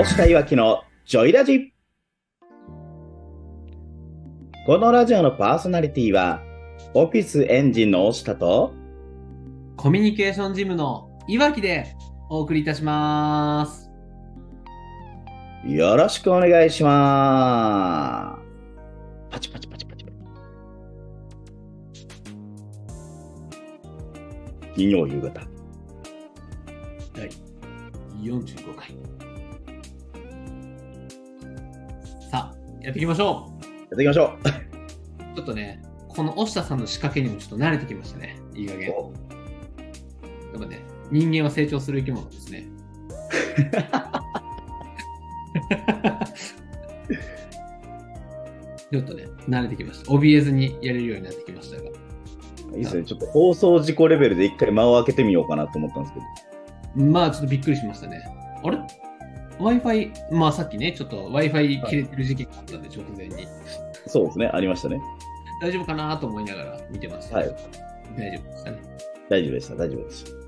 押田いわきのジョイラジこのラジオのパーソナリティは、オフィスエンジンの押田と、コミュニケーションジムのいわきでお送りいたします。よろしくお願いします。パチパチパチパチパチ。金曜夕方。第45回。やっていきましょやっていきましょう。ちょっとね、この押田さんの仕掛けにもちょっと慣れてきましたね。いい加減。やう。っぱね、人間は成長する生き物ですね。ちょっとね、慣れてきました。怯えずにやれるようになってきましたが。いいですね。ちょっと放送事故レベルで一回間を開けてみようかなと思ったんですけど。まあちょっとびっくりしましたね。あれ？?Wi-Fi、まあさっきね、ちょっと Wi-Fi 切れてる時期があったんで、直前に。そうですね。ありましたね。大丈夫かなと思いながら見てました。はい。大丈夫でしたね。大丈夫でした。大丈夫でした。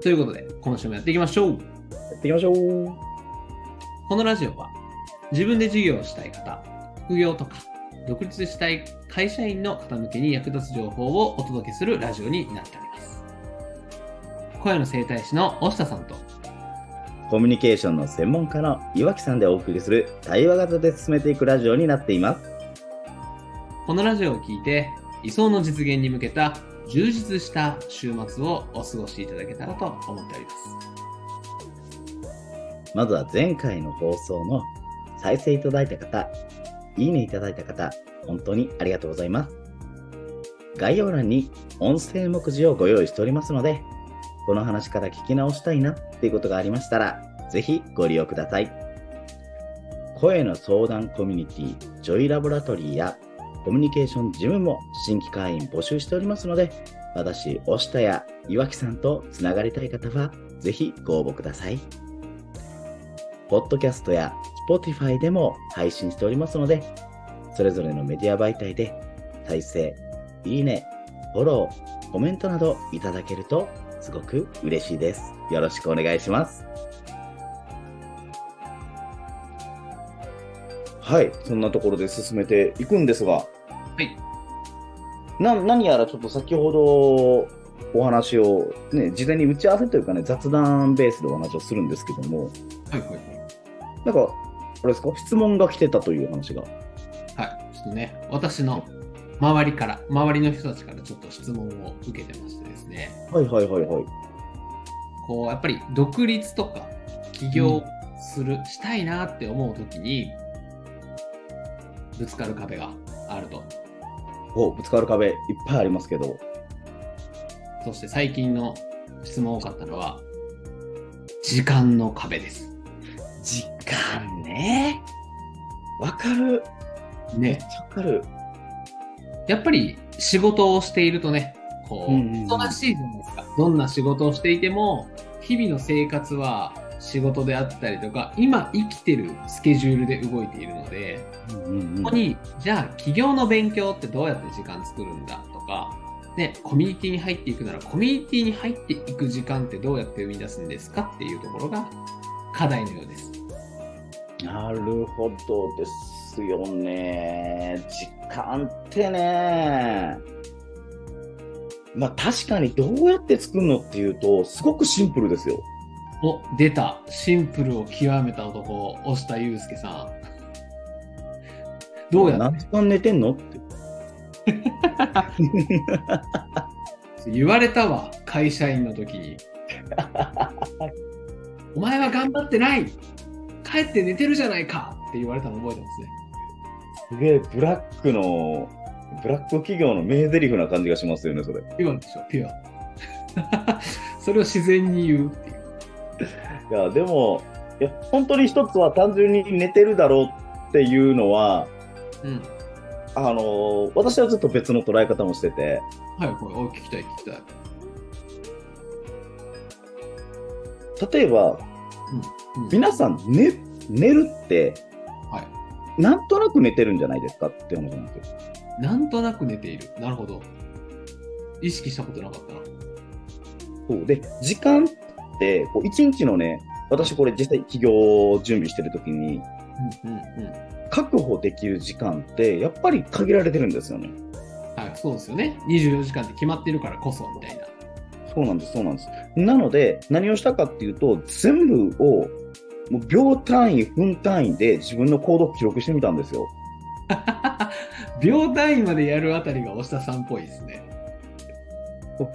ということで、今週もやっていきましょう。やっていきましょう。このラジオは、自分で事業をしたい方、副業とか、独立したい会社員の方向けに役立つ情報をお届けするラジオになっております。声の整体師の押田さんと、コミュニケーションの専門家の岩木さんでお送りする対話型で進めていくラジオになっています。このラジオを聞いて、理想の実現に向けた充実した週末をお過ごしいただけたらと思っております。まずは前回の放送の再生いただいた方、いいねいただいた方、本当にありがとうございます。概要欄に音声目次をご用意しておりますので、この話から聞き直したいなっていうことがありましたら、ぜひご利用ください。声の相談コミュニティ、ジョイラボラトリーやコミュニケーションジムも新規会員募集しておりますので、私、押田や岩木さんとつながりたい方は、ぜひご応募ください。ポッドキャストや Spotify でも配信しておりますので、それぞれのメディア媒体で再生、いいね、フォロー、コメントなどいただけるとすごく嬉しいです。よろしくお願いします。はい、そんなところで進めていくんですが、はい。な何やらちょっと先ほどお話を、ね、事前に打ち合わせというかね、雑談ベースでお話をするんですけども、はいはいはい。なんか、あれですか、質問が来てたという話が。はい。ちょっとね、私の周りから、周りの人たちからちょっと質問を受けてましてね、はいはいはいはい。こう、やっぱり独立とか起業する、したいなって思うときに、ぶつかる壁があると。おぶつかる壁いっぱいありますけど、そして最近の質問多かったのは、時間の壁です。時間ね。わかる。ね、ゃわかる。やっぱり仕事をしているとね、こう、忙しいじゃないですか。どんな仕事をしていても、日々の生活は仕事であったりとか、今生きてるスケジュールで動いているので、ここに、じゃあ起業の勉強ってどうやって時間作るんだとか、ね、コミュニティに入っていくなら、コミュニティに入っていく時間ってどうやって生み出すんですかっていうところが課題のようです。なるほどですよね。時間ってね。まあ確かにどうやって作るのっていうと、すごくシンプルですよ。お、出た。シンプルを極めた男、押田祐介さん。どうや何時間寝てんの？って。言われたわ、会社員の時に。お前は頑張ってない帰って寝てるじゃないかって言われたの覚えてますね。すげえブラックの、ブラック企業の名台詞な感じがしますよね、それ。ピュアでしょ、ピュア。それを自然に言うっていう。いや、でも、いや、本当に一つは単純に寝てるだろうっていうのは、うん。あのー私はちょっと別の捉え方もしてて、はいはい。お聞きたい聞きたい。例えば、うん、皆さん寝、寝るって、はい。なんとなく寝てるんじゃないですかって話なんですよ。なんとなく寝ている。なるほど。意識したことなかったな。そうで、時間って、こう一日のね、私これ実際起業準備してる時に、うんうんうん。確保できる時間ってやっぱり限られてるんですよね。はい、そうですよね。24時間って決まってるからこそ、みたいな。そうなんです、そうなんです。なので、何をしたかっていうと、全部をもう秒単位、分単位で自分の行動を記録してみたんですよ。秒単位までやるあたりが押下さんっぽいですね。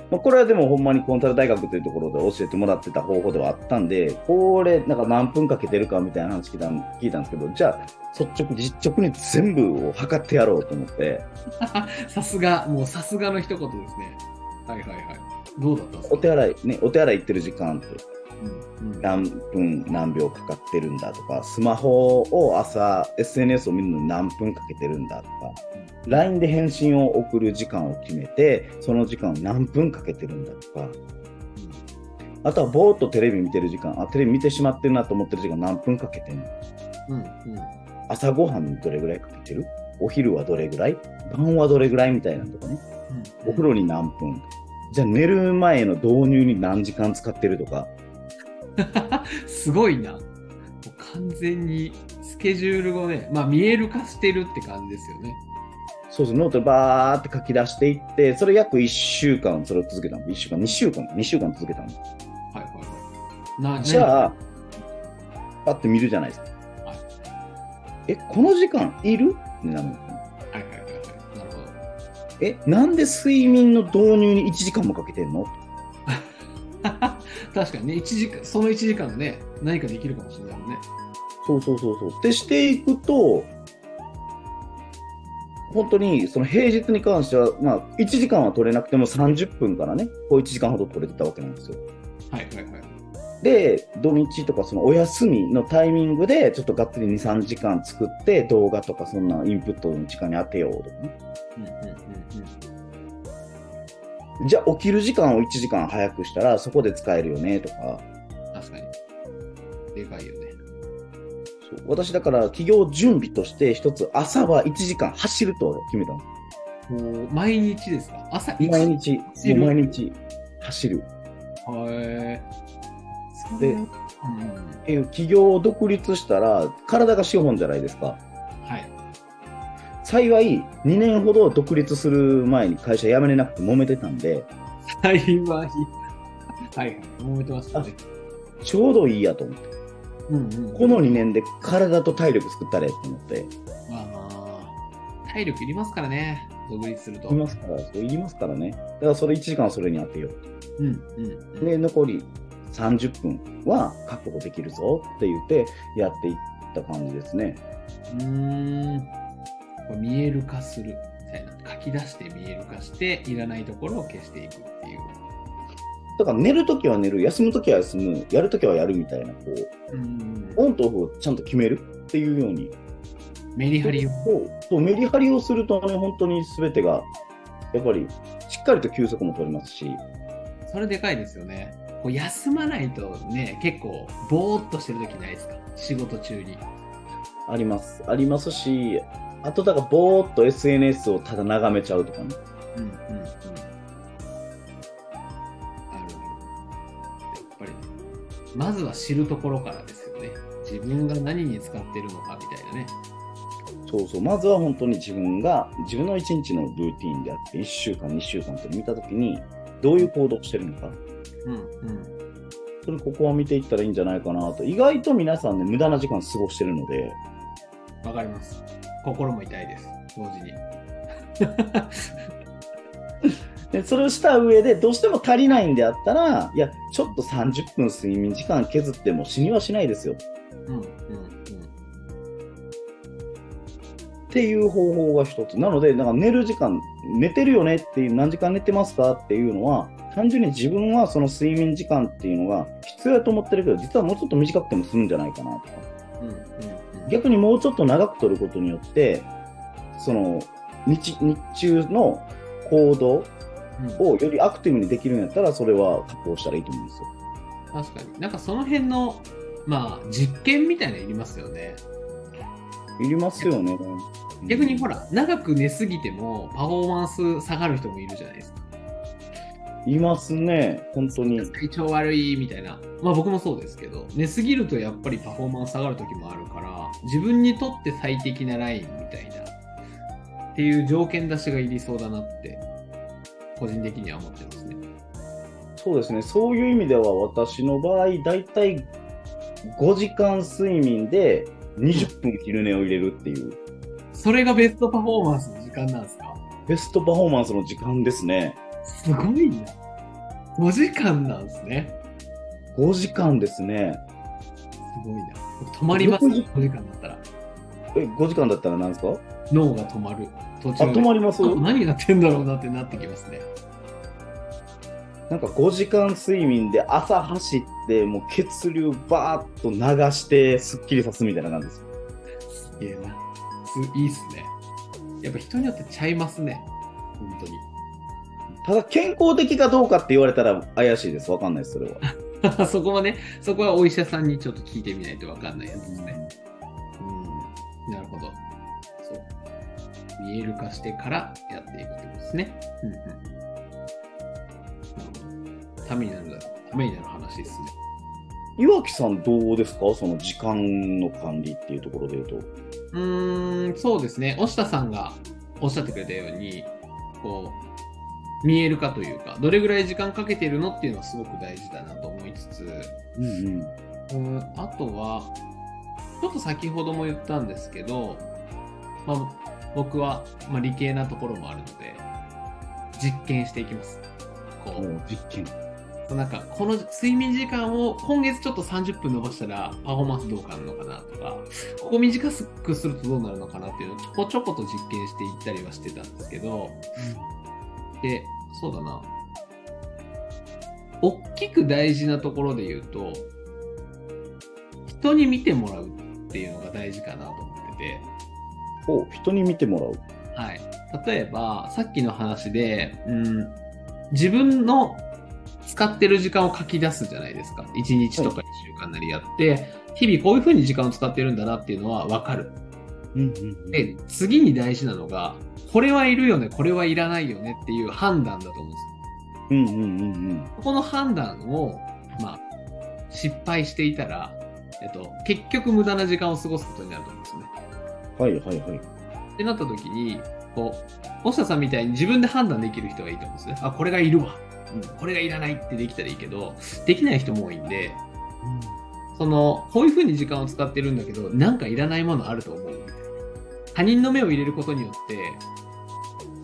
まあ、これはでもほんまにコンサル大学というところで教えてもらってた方法ではあったんで、これなんか何分かけてるかみたいな話聞いたん聞いたんですけど、じゃあ率直、実直に全部を測ってやろうと思って、さすが、もうさすがの一言ですね。はいはいはい。どうだったんですか？お手洗い、ね、お手洗い行ってる時間って何分何秒かかってるんだとか、スマホを朝 SNS を見るのに何分かけてるんだとか、LINE で返信を送る時間を決めて、その時間を何分かけてるんだとか、あとはぼーっとテレビ見てる時間、あ、テレビ見てしまってるなと思ってる時間何分かけてんの。うんうん。朝ごはんにどれぐらいかけてる？お昼はどれぐらい？晩はどれぐらいみたいなのとかね。うん。お風呂に何分？じゃあ寝る前の導入に何時間使ってるとか。すごいな。もう完全にスケジュールをね、まあ見える化してるって感じですよね。そうそう、ノートでバーって書き出していって、それ約1週間それを続けたの。1週間、2週間、2週間続けたの。はいはいはい。なじゃあ、パッて見るじゃないですか。はいえ、この時間いる？ってなるのはいはいはいはい。なるほど。え、なんで睡眠の導入に1時間もかけてんの？確かにね、一時間、その1時間でね、何かできるかもしれないもんね。そうそうそうそう。ってしていくと、本当にその平日に関しては、まあ、1時間は取れなくても30分からね、こう1時間ほど取れてたわけなんですよ。はいはいはい。で、土日とかそのお休みのタイミングで、ちょっとがっつり2、3時間作って、動画とかそんなインプットの時間に当てようとかね。うんうんうんじゃあ起きる時間を1時間早くしたら、そこで使えるよねとか。うん。確かに。でかいよね。そう私だから企業準備として一つ朝は1時間走ると決めたの。もう、毎日ですか？朝一毎日、毎日走る。はい。でうん。えー企業を独立したら体が資本じゃないですか。はい。幸い2年ほど独立する前に会社辞めれなくて揉めてたんで、幸い。はいはい。揉めてましたね。ちょうどいいやと思って。うんうん。この2年で体と体力作ったれと思って。まあまあ、体力いりますからね。独立すると。いりますから、そういりますからね。だからそれ1時間はそれに当てよう。うんうんうん。で、残り30分は確保できるぞって言ってやっていった感じですね。うーん。見える化するみたいな。書き出して見える化して、いらないところを消していくっていう。だから寝るときは寝る、休むときは休む、やるときはやるみたいな、こう、うん。オンとオフをちゃんと決めるっていうように。メリハリを。そうそうメリハリをするとね、本当に全てが、やっぱりしっかりと休息も取れますし、それでかいですよね。こう休まないとね、結構、ぼーっとしてる時ないですか？仕事中に。あります。ありますし、あとだからぼーっと SNS をただ眺めちゃうとかね。うんうんうん。あるある。やっぱり、まずは知るところからですよね。自分が何に使ってるのかみたいなね。そうそう。まずは本当に自分が、自分の一日のルーティンであって、1週間、2週間って見たときに、どういう行動をしてるのか。うんうん。それここは見ていったらいいんじゃないかなと。意外と皆さんね、無駄な時間過ごしてるので、わかります。心も痛いです。同時に。でそれをした上で、どうしても足りないんであったら、いや、ちょっと30分睡眠時間削っても死にはしないですよ。うんうんうん。っていう方法が一つ。なので、なんか寝る時間、寝てるよねっていう、何時間寝てますか？っていうのは、単純に自分はその睡眠時間っていうのが必要だと思ってるけど、実はもうちょっと短くても済むんじゃないかなとか。うんうんうん。逆にもうちょっと長く取ることによって、その日日中の行動うんをよりアクティブにできるんやったら、それは確保したらいいと思うんですよ。確かに。なんかその辺の、まあ、実験みたいなのいりますよね。いりますよね。逆にほら、長く寝すぎてもパフォーマンス下がる人もいるじゃないですか。いますね、本当に。体調悪いみたいな。まあ僕もそうですけど、寝すぎるとやっぱりパフォーマンス下がる時もあるから、自分にとって最適なラインみたいな、っていう条件出しがいりそうだなって、個人的には思ってますね。そうですね、そういう意味では私の場合、だいたい5時間睡眠で20分昼寝を入れるっていう、それがベストパフォーマンスの時間なんですか？ベストパフォーマンスの時間ですね。すごいな。5時間なんですね。5時間ですね。すごいな。僕止まります、6時5時間だったら。え、5時間だったら何ですか？脳が止まる。途あ、中で。止まります？あ何やってんだろうなってなってきますね。なんか5時間睡眠で朝走って、もう血流バーッと流して、すっきりさすみたいな感じです。すげえな。すいいっすね。やっぱ人によってちゃいますね。本当に。ただ、健康的かどうかって言われたら怪しいです。わかんないです、それは。そこはね、そこはお医者さんにちょっと聞いてみないとわかんないやつですね。うん。なるほど。そう。見える化してからやっていくってことですね。うんうん。ためになる、ためになる話ですね。岩木さんどうですか？その時間の管理っていうところで言うと。うーん、そうですね。押下さんがおっしゃってくれたように、こう、見えるかというか、どれぐらい時間かけてるのっていうのはすごく大事だなと思いつつ、うんうん。うーんあとは、ちょっと先ほども言ったんですけど、まあ、僕は、まあ、理系なところもあるので、実験していきます。こう、実験。なんか、この睡眠時間を今月ちょっと30分伸ばしたらパフォーマンスどうかなるのかなとか、ここ短くするとどうなるのかなっていうのをちょこちょこと実験していったりはしてたんですけど、で、そうだな。大きく大事なところで言うと、人に見てもらうっていうのが大事かなと思ってて、お人に見てもらう。はい。例えば、さっきの話で、うん、自分の使ってる時間を書き出すじゃないですか。1日とか1週間なりやって、日々こういう風に時間を使ってるんだなっていうのは分かる。うんうんで、次に大事なのが、これはいるよね、これはいらないよねっていう判断だと思うんですよ。うんうんうんうん。ここの判断を、まあ、失敗していたら、えっと、結局無駄な時間を過ごすことになると思うんですね。はいはいはい。ってなった時に、こう、星田さんみたいに自分で判断できる人がいいと思うんですね。あ、これがいるわ。うん、これがいらないってできたらいいけど、できない人も多いんで、その、こういう風に時間を使ってるんだけど、なんかいらないものあると思うみたいな。他人の目を入れることによって、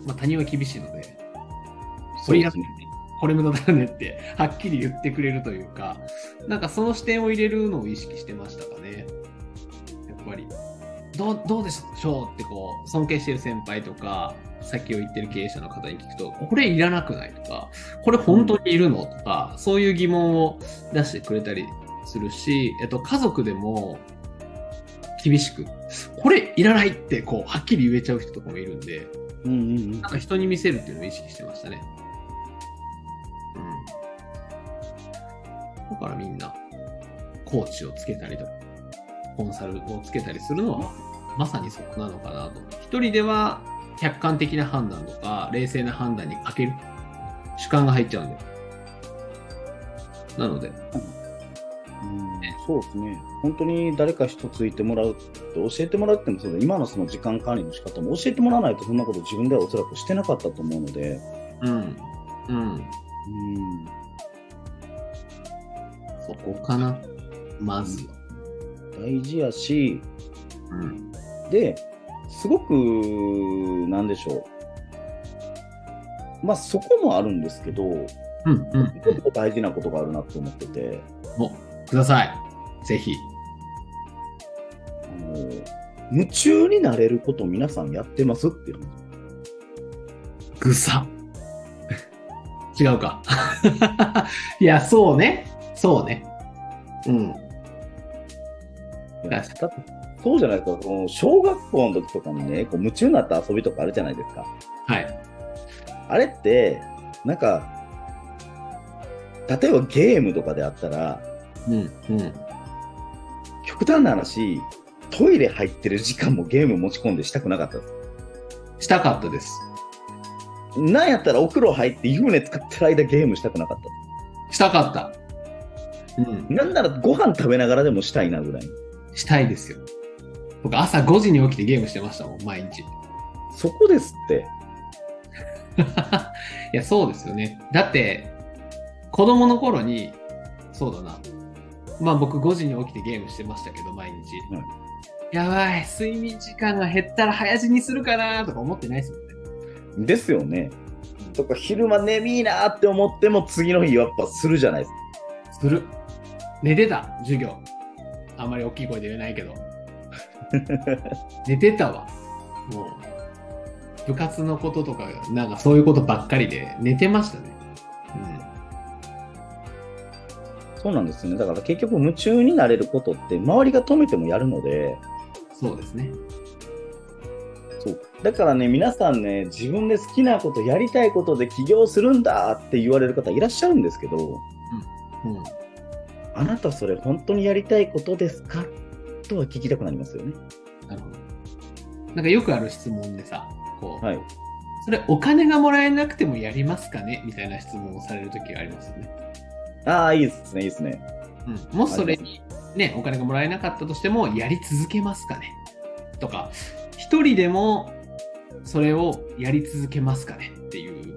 まあ他人は厳しいので、これいらないね。これ無駄だよねって、はっきり言ってくれるというか、なんかその視点を入れるのを意識してましたかね。やっぱり。どうどうでしょうってこう、尊敬してる先輩とか、先を言ってる経営者の方に聞くと、これいらなくないとか、これ本当にいるのとか、そういう疑問を出してくれたりするし、えっと、家族でも厳しく、これいらないってこう、はっきり言えちゃう人とかもいるんで、うんうんうんなんか人に見せるっていうのを意識してましたね。うん。だからみんな、コーチをつけたりとか、コンサルをつけたりするのは、まさにそこなのかなと。一人では客観的な判断とか、冷静な判断に欠ける主観が入っちゃうんで。なので、うんそうですね。本当に誰か人ついてもらうって教えてもらってもそうだ今のその時間管理の仕方も教えてもらわないとそんなこと自分ではおそらくしてなかったと思うので、うん。うん。うん、そこかな。まずは。大事やし、うん。で、すごく、なんでしょう。まあそこもあるんですけど、うん。うん。結構大事なことがあるなと思ってて、お、ください。ぜひ。あの、夢中になれること皆さんやってますっていう話。ぐさ。違うか。いや、そうね。そうね。うん。そうじゃないですか、その小学校の時とかにね、こう夢中になった遊びとかあるじゃないですか。はい。あれって、なんか、例えばゲームとかであったら、うん。うん。極端な話、トイレ入ってる時間もゲーム持ち込んでしたくなかったです。したかったです。なんやったらお風呂入って湯船使ってる間ゲームしたくなかっしたかった。うんた。。なんならご飯食べながらでもしたいなぐらい。したいですよ。僕朝5時に起きてゲームしてましたもん、毎日。そこですって。いや、そうですよね。だって、子供の頃に、そうだな。まあ僕5時に起きてゲームしてましたけど、毎日。うんやばい、睡眠時間が減ったら早死にするかなとか思ってないですもんね。ですよね。とか昼間眠いなって思っても次の日やっぱするじゃないですか。する。寝てた、授業。あんまり大きい声で言えないけど。寝てたわ。もう、部活のこととか、なんかそういうことばっかりで寝てましたね。そうなんですよね。だから結局夢中になれることって周りが止めてもやるので、うん。そうですね。そう。だからね、皆さんね、自分で好きなこと、やりたいことで起業するんだって言われる方いらっしゃるんですけど、うん。あなたそれ本当にやりたいことですか？とは聞きたくなりますよね。なるほど。なんかよくある質問でさ、こう、はい。それお金がもらえなくてもやりますかね？みたいな質問をされるときがありますよね。ああ、いいですね、いいですね。うん。もしそれにね、お金がもらえなかったとしても、やり続けますかねとか、一人でもそれをやり続けますかねっていう。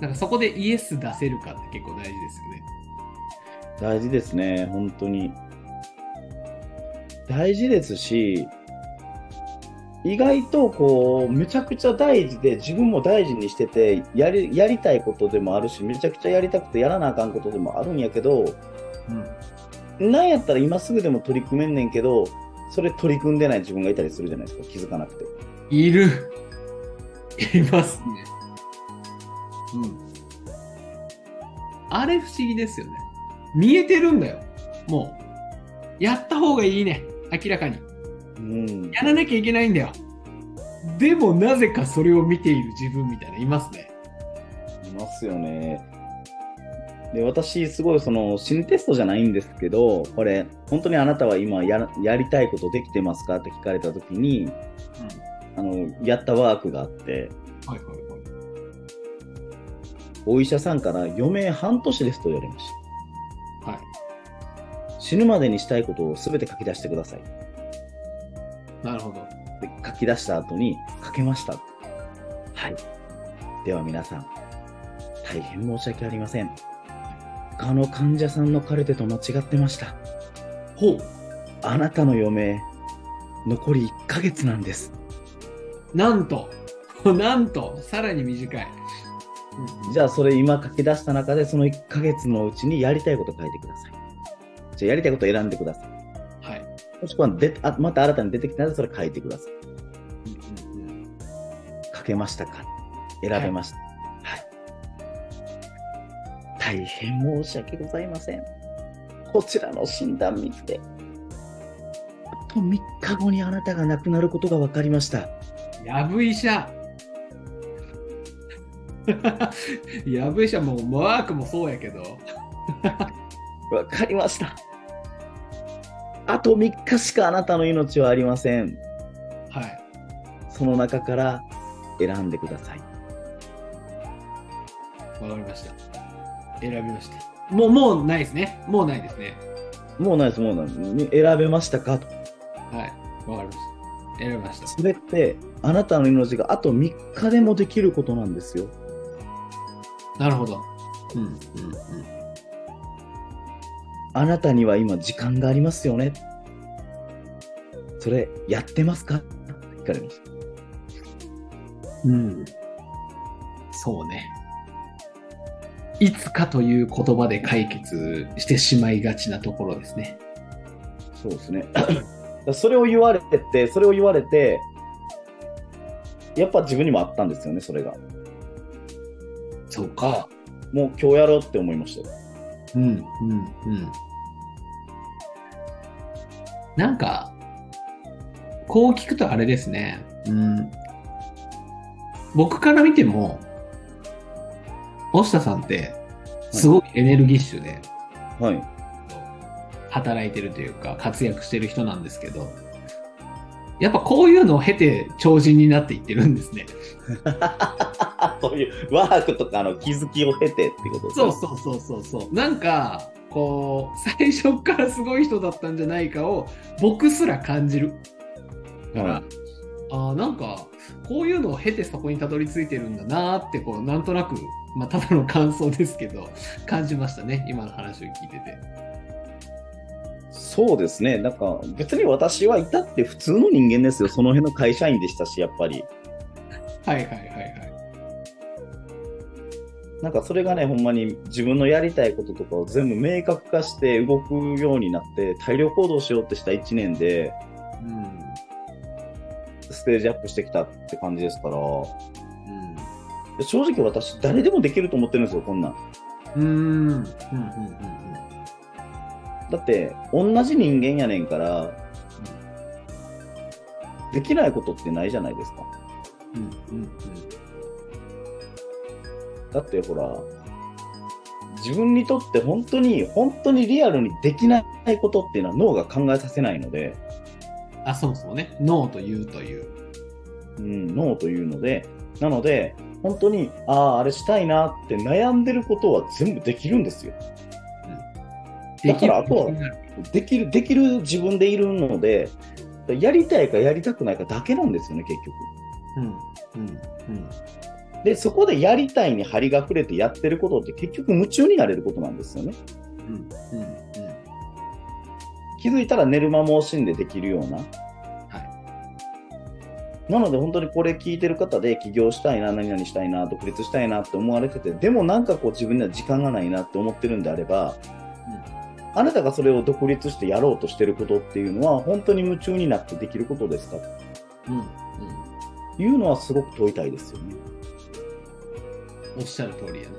なんかそこでイエス出せるかって結構大事ですよね。大事ですね、本当に。大事ですし、意外とこう、めちゃくちゃ大事で、自分も大事にしてて、やり、やりたいことでもあるし、めちゃくちゃやりたくてやらなあかんことでもあるんやけど、うん。なんやったら今すぐでも取り組めんねんけど、それ取り組んでない自分がいたりするじゃないですか、気づかなくて。いる。いますね。うん。あれ不思議ですよね。見えてるんだよ。もう。やった方がいいね。明らかに。うん。やらなきゃいけないんだよ。でもなぜかそれを見ている自分みたいな、いますね。いますよね。で、私、すごいその、心理テストじゃないんですけど、これ、本当にあなたは今ややりたいことできてますかって聞かれたときに、あの、やったワークがあって、はいはいはい。お医者さんから余命半年ですと言われました。はい。死ぬまでにしたいことを全て書き出してください。なるほど。で書き出した後に、書けました。はい。では皆さん、大変申し訳ありません。他の患者さんのカルテと間違ってました。ほう。あなたの余命、残り1ヶ月なんです。なんと、なんと、さらに短い。じゃあそれ今書き出した中でその1ヶ月のうちにやりたいこと書いてください。じゃあやりたいこと選んでください。はい。もしくはであまた新たに出てきたらそれ書いてください。書けましたか？選べました。はい。大変申し訳ございません。こちらの診断見て、あと3日後にあなたが亡くなることが分かりました。やぶ医者。やぶ医者もマークもそうやけど。わかりました。あと3日しかあなたの命はありません。はい。その中から選んでください。わかりました。選びました。もう、もうないですね。もうないですね。もうないです、もうないです。選べましたか？と。はい。わかりました。選びました。それって、あなたの命があと3日でもできることなんですよ。なるほど。うん、うん、うん。あなたには今時間がありますよね。それ、やってますか？って聞かれました。うん。そうね。いつかという言葉で解決してしまいがちなところですね。そうですね。それを言われて、それを言われて、やっぱ自分にもあったんですよね、それが。そうか。もう今日やろうって思いましたよ。うん、うん、うん。なんか、こう聞くとあれですね。うん。僕から見ても、押田さんって、すごいエネルギッシュで、はい。働いてるというか、活躍してる人なんですけど、やっぱこういうのを経て超人になっていってるんですね。そういうワークとかの気づきを経てってこと。そうそうそうそうそう。なんか、こう、最初からすごい人だったんじゃないかを僕すら感じる。から、はいああ、なんか、こういうのを経てそこにたどり着いてるんだなーって、こう、なんとなく、まあ、ただの感想ですけど、感じましたね。今の話を聞いてて。そうですね。なんか別に私はいたって普通の人間ですよ。その辺の会社員でしたし、やっぱり。はいはいはいはい。なんかそれがね、ほんまに自分のやりたいこととかを全部明確化して動くようになって、大量行動しようってした1年で、うん。ステージアップしてきたって感じですから、うん。正直私、誰でもできると思ってるんですよ、こんなん。うーん。うん。うん。うん。だって、同じ人間やねんから、できないことってないじゃないですか。うん。うん。だってほら、自分にとって本当に、本当にリアルにできないことっていうのは脳が考えさせないので、あ、そもそもね、ノーと言うという。うん、脳というので、なので、本当に、ああ、あれしたいなって悩んでることは全部できるんですよ。だからあとはできる、できる自分でいるので、やりたいかやりたくないかだけなんですよね、結局。うん。うん。うん。で、そこでやりたいに張りが触れてやってることって結局夢中になれることなんですよね。うん。うん。気づいたら寝る間も惜しんでできるような。はい。なので本当にこれ聞いてる方で起業したいな、何々したいな、独立したいなって思われてて、でもなんかこう自分には時間がないなって思ってるんであれば、あなたがそれを独立してやろうとしてることっていうのは本当に夢中になってできることですかうん。うん。というのはすごく問いたいですよね。おっしゃる通りやな。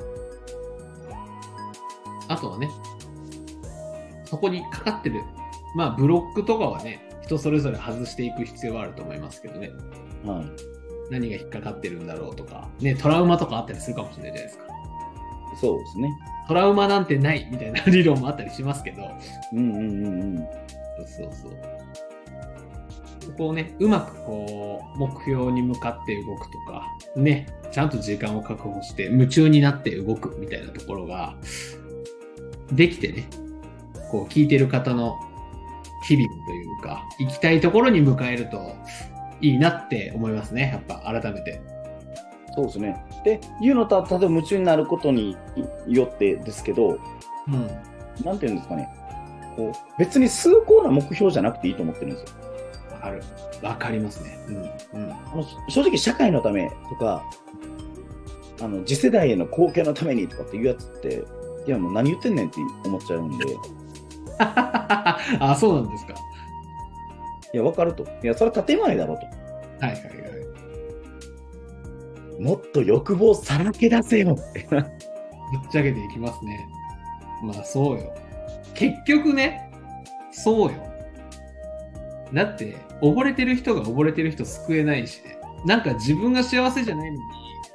あとはね、そこにかかってる、まあブロックとかはね、人それぞれ外していく必要はあると思いますけどね。はい。何が引っかかってるんだろうとか、ね、トラウマとかあったりするかもしれないじゃないですか。そうですね。トラウマなんてないみたいな理論もあったりしますけど、うんうんうんうん。そうそうそこをね、うまくこう、目標に向かって動くとか、ね、ちゃんと時間を確保して夢中になって動くみたいなところが、できてね、こう、聞いてる方の日々というか、行きたいところに迎えるといいなって思いますね、やっぱ改めて。そうですね。で、いうのと、例えば夢中になることによってですけど、うん。なんていうんですかね。こう別に崇高な目標じゃなくていいと思ってるんですよ。わかる。わかりますね。うん。うん。正直社会のためとか、あの次世代への貢献のためにとかっていうやつって、いやもう何言ってんねんって思っちゃうんで、い あ、そうなんですか。や、わかると。いや、それは建前だろうと。はいはいはい。もっと欲望さらけ出せよって。ぶっちゃけていきますね。まあそうよ。結局ね、そうよ。だって、溺れてる人が溺れてる人救えないしね。なんか自分が幸せじゃないのに、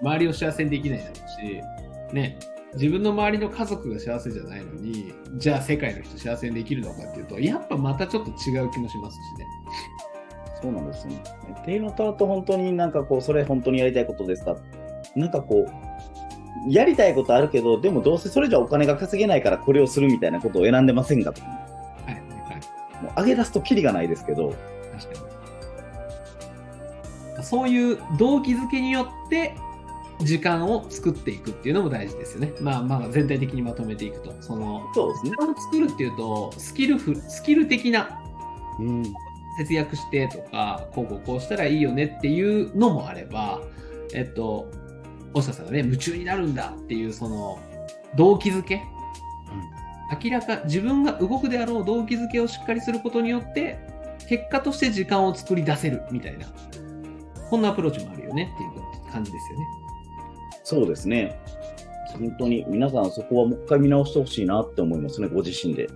周りを幸せにできないだろうし、ね、自分の周りの家族が幸せじゃないのに、じゃあ世界の人幸せにできるのかっていうと、やっぱまたちょっと違う気もしますしね。そうなんですよね。っていうのと、あと本当になんかこう、それ本当にやりたいことですか？なんかこう、やりたいことあるけど、でもどうせそれじゃお金が稼げないからこれをするみたいなことを選んでませんかと。はいはいはい。もう上げ出すとキリがないですけど、確かに。そういう動機づけによって時間を作っていくっていうのも大事ですよね。まあまあ全体的にまとめていくと。そのそうですね時。間を作るっていうとスキルフスキル的なうん。節約してとかこうこうこうしたらいいよねっていうのもあればえっと大下さんがね夢中になるんだっていうその動機づけ、明らか自分が動くであろう動機づけをしっかりすることによって結果として時間を作り出せるみたいなこんなアプローチもあるよねっていう感じですよね。そうですね。本当に皆さんそこはもう一回見直してほしいなって思いますね、ご自身で。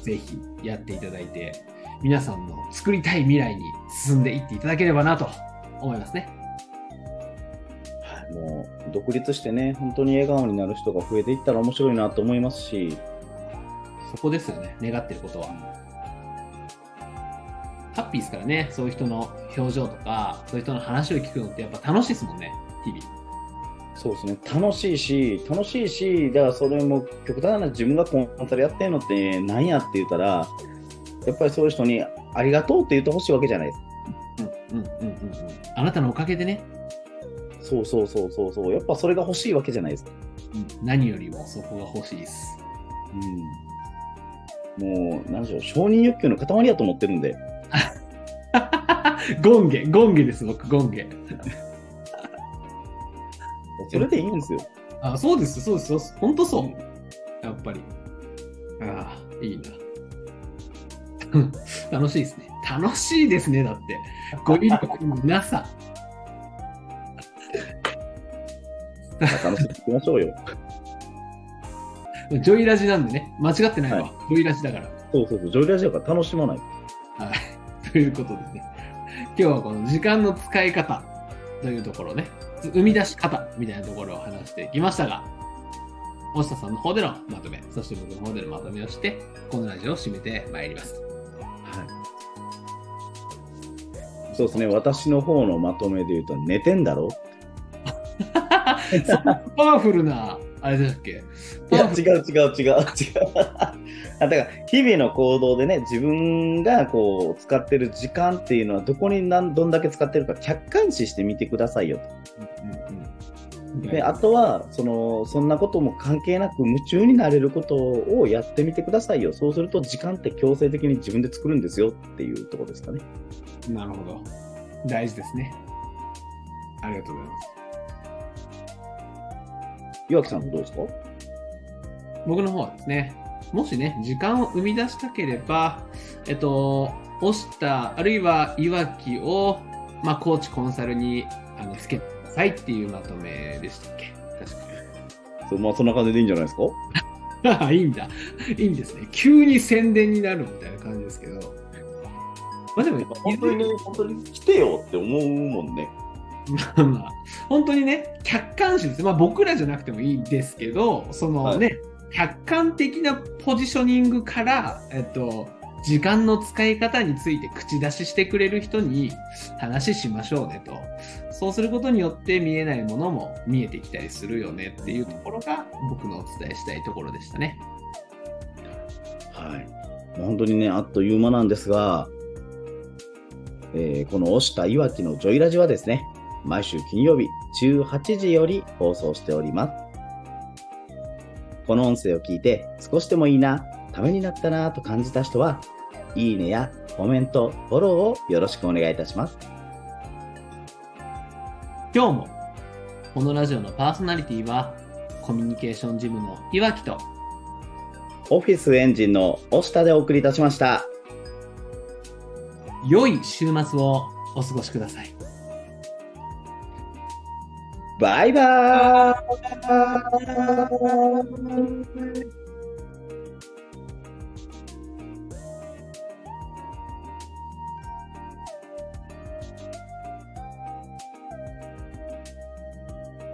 ぜひやっていただいて皆さんの作りたい未来に進んでいっていただければなと思いますね。はいもう独立してね、本当に笑顔になる人が増えていったら面白いなと思いますし、そこですよね願ってることは。ハッピーですからね、そういう人の表情とか、そういう人の話を聞くのってやっぱ楽しいですもんね、日々。そうですね。楽しいし、楽しいし、だからそれも極端な自分がコンサルやってるのって何やって言ったら、やっぱりそういう人にありがとうって言ってほしいわけじゃないですか。うんうんうんうんうん。あなたのおかげでね、そうそうそうそうそう。やっぱそれが欲しいわけじゃないですか。うん何よりもそこが欲しいです。うん。もう、なんでしょう、承認欲求の塊やと思ってるんで。ゴンゲ、ゴンゲです、僕、ゴンゲ。それでいいんですよ。あ、そうです、そうです、そうです。本当そう。やっぱり。ああ、いいな。楽しいですね。楽しいですね、だって。語彙力のなさ。楽しんでいきましょうよ。ジョイラジなんでね、間違ってないわ。はジョイラジだから。そうそうそう、ジョイラジオから楽しまない。はい。ということでね、今日はこの時間の使い方というところね、生み出し方みたいなところを話してきましたが、大下さんの方でのまとめ、そして僕の方でのまとめをして、このラジオを締めてまいります。はい。そうですね、私の方のまとめで言うと、寝てんだろ パワフルな、あれでしたっけ？いや、パワフル違う違う違う違う。あだから、日々の行動でね、自分がこう使ってる時間っていうのは、どこに何どんだけ使ってるか客観視してみてくださいよと。うんうんであとはその、そんなことも関係なく夢中になれることをやってみてくださいよ。そうすると、時間って強制的に自分で作るんですよっていうところですかね。なるほど。大事ですね。ありがとうございます。岩木さんもどうですか？僕の方はですね、もしね、時間を生み出したければ、えっと、押した、あるいはいわきを、まあ、コーチコンサルにあのつけてくださいっていうまとめでしたっけ？確そうまあ、そんな感じでいいんじゃないですか？かに。いいんだ。いいんですね。急に宣伝になるみたいな感じですけど。まあでも、本当にね、本当に来てよって思うもんね。ま あまあ、本当にね、客観視です。まあ僕らじゃなくてもいいんですけど、そのね、客観的なポジショニングから、えっと、時間の使い方について口出ししてくれる人に話しましょうねと。そうすることによって見えないものも見えてきたりするよねっていうところが僕のお伝えしたいところでしたね。はい。本当にね、あっという間なんですが、えーこの押したいわきのジョイラジはですね、毎週金曜日18時より放送しております。この音声を聞いて少しでもいいな、ためになったなと感じた人は、いいねやコメント、フォローをよろしくお願いいたします。今日もこのラジオのパーソナリティはコミュニケーションジムのいわきとオフィスエンジンの押したでお送りいたしました。良い週末をお過ごしください。バイバーイ。